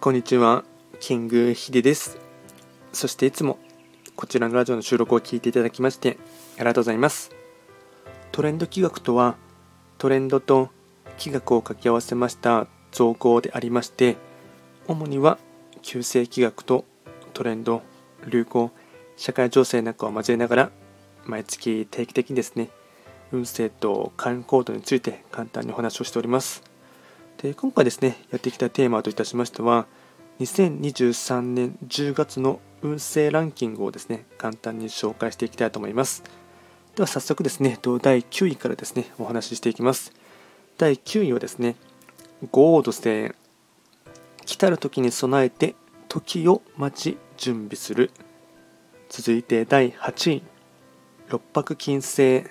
こんにちは、キングヒデです。そしていつもこちらのラジオの収録を聞いていただきましてありがとうございます。トレンド企画とはトレンドと企画を掛け合わせました造語でありまして主には旧世企画とトレンド、流行、社会情勢なんかを交えながら毎月定期的にですね運勢と関コードについて簡単にお話をしております。で今回ですねやってきたテーマといたしましては2023年10月の運勢ランキングをですね簡単に紹介していきたいと思います。では早速ですね第9位からですねお話ししていきます。第9位はですね豪土星来たる時に備えて時を待ち準備する。続いて第8位。六白金星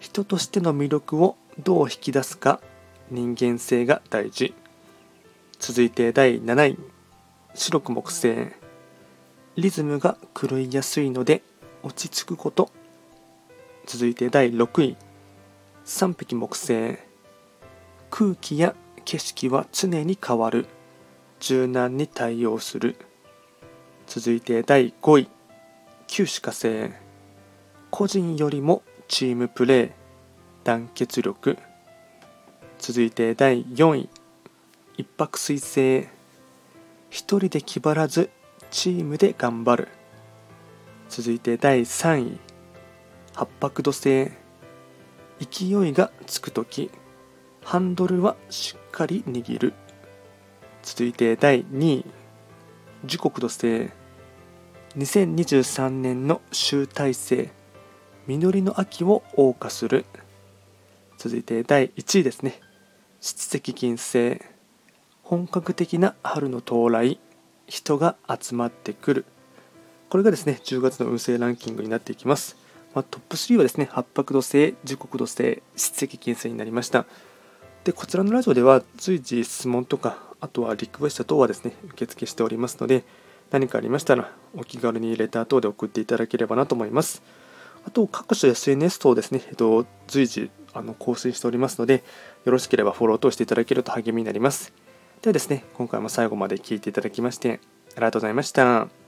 人としての魅力をどう引き出すか。人間性が大事。続いて第7位。白く木星。リズムが狂いやすいので落ち着くこと。続いて第6位。3匹木星。空気や景色は常に変わる。柔軟に対応する。続いて第5位。九死火星。個人よりもチームプレー。団結力。続いて第4位。一泊水星。一人で気張らずチームで頑張る。続いて第3位。八白土星。勢いがつく時。ハンドルはしっかり握る。続いて第2位。時刻土星。2023年の集大成。実りの秋を謳歌する。続いて第1位ですね。七石金星本格的な春の到来人が集まってくる。これがですね10月の運勢ランキングになっていきます、まあ、トップ3はですね八白土星時刻土星七石金星になりました。でこちらのラジオでは随時質問とかあとはリクエスト等はですね受付しておりますので何かありましたらお気軽にレター等で送っていただければなと思います。あと各種 SNS 等ですね、えっと、随時あの更新しておりますので、よろしければフォローとしていただけると励みになります。ではですね、今回も最後まで聴いていただきまして、ありがとうございました。